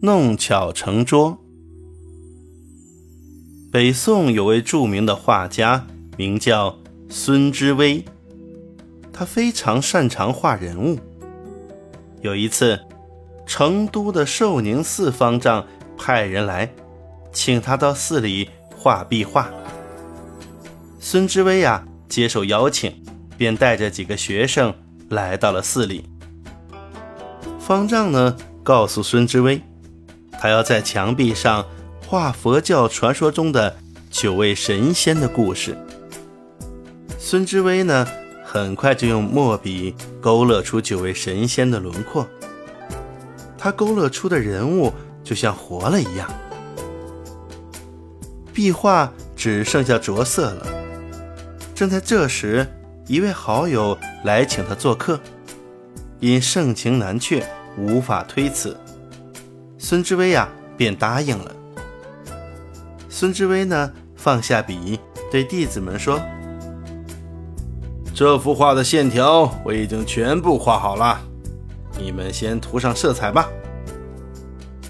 弄巧成拙。北宋有位著名的画家，名叫孙知微，他非常擅长画人物。有一次，成都的寿宁寺方丈派人来，请他到寺里画壁画。孙知微呀，接受邀请，便带着几个学生来到了寺里。方丈呢，告诉孙知微，他要在墙壁上。画佛教传说中的九位神仙的故事。孙知微呢，很快就用墨笔勾勒出九位神仙的轮廓。他勾勒出的人物就像活了一样。壁画只剩下着色了。正在这时，一位好友来请他做客，因盛情难却，无法推辞。孙知微呀，便答应了。孙知微呢，放下笔，对弟子们说：“这幅画的线条我已经全部画好了，你们先涂上色彩吧。”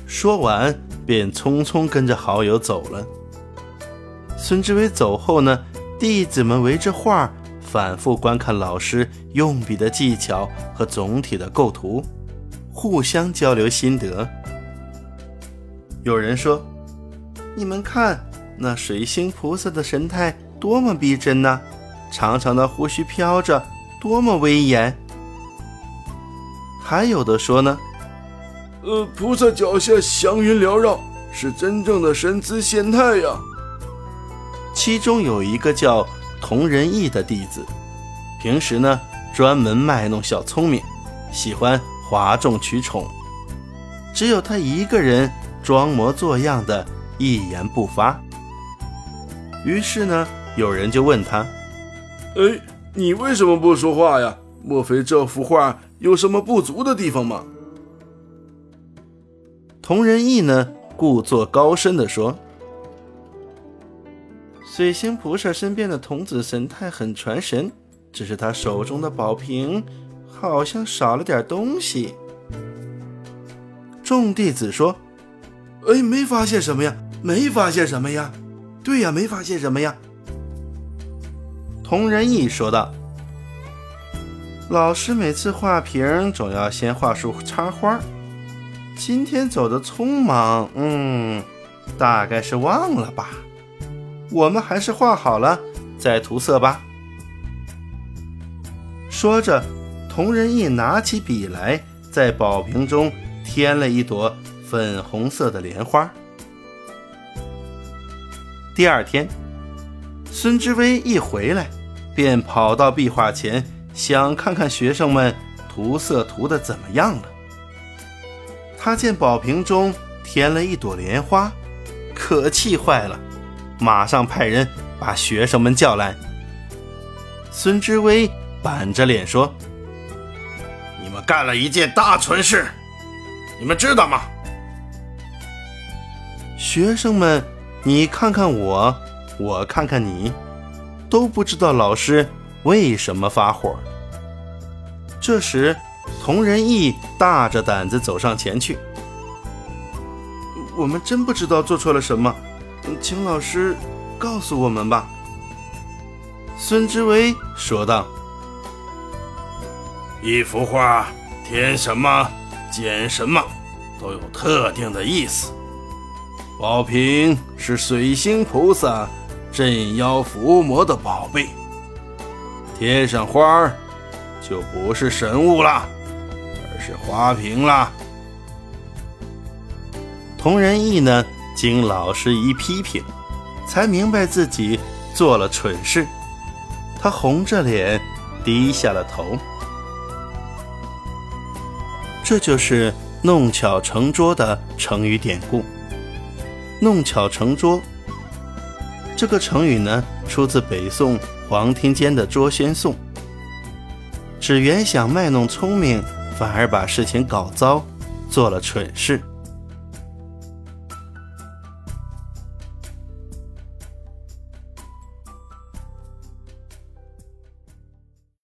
说完，便匆匆跟着好友走了。孙知微走后呢，弟子们围着画，反复观看老师用笔的技巧和总体的构图，互相交流心得。有人说。你们看，那水星菩萨的神态多么逼真呐！长长的胡须飘着，多么威严。还有的说呢，呃，菩萨脚下祥云缭绕，是真正的神姿仙态呀。其中有一个叫童仁义的弟子，平时呢专门卖弄小聪明，喜欢哗众取宠，只有他一个人装模作样的。一言不发。于是呢，有人就问他：“哎，你为什么不说话呀？莫非这幅画有什么不足的地方吗？”同仁义呢，故作高深地说：“水星菩萨身边的童子神态很传神，只是他手中的宝瓶好像少了点东西。”众弟子说：“哎，没发现什么呀。”没发现什么呀？对呀，没发现什么呀。同仁义说道：“老师每次画瓶总要先画束插花，今天走的匆忙，嗯，大概是忘了吧。我们还是画好了再涂色吧。”说着，同仁义拿起笔来，在宝瓶中添了一朵粉红色的莲花。第二天，孙知微一回来，便跑到壁画前，想看看学生们涂色涂的怎么样了。他见宝瓶中添了一朵莲花，可气坏了，马上派人把学生们叫来。孙知微板着脸说：“你们干了一件大蠢事，你们知道吗？”学生们。你看看我，我看看你，都不知道老师为什么发火。这时，童仁义大着胆子走上前去：“我们真不知道做错了什么，请老师告诉我们吧。”孙知微说道：“一幅画添什么、减什么，都有特定的意思。”宝瓶是水星菩萨镇妖伏魔的宝贝，贴上花儿就不是神物了，而是花瓶了。童仁义呢，经老师一批评，才明白自己做了蠢事，他红着脸低下了头。这就是弄巧成拙的成语典故。弄巧成拙，这个成语呢，出自北宋黄庭坚的《捉仙颂》，只原想卖弄聪明，反而把事情搞糟，做了蠢事。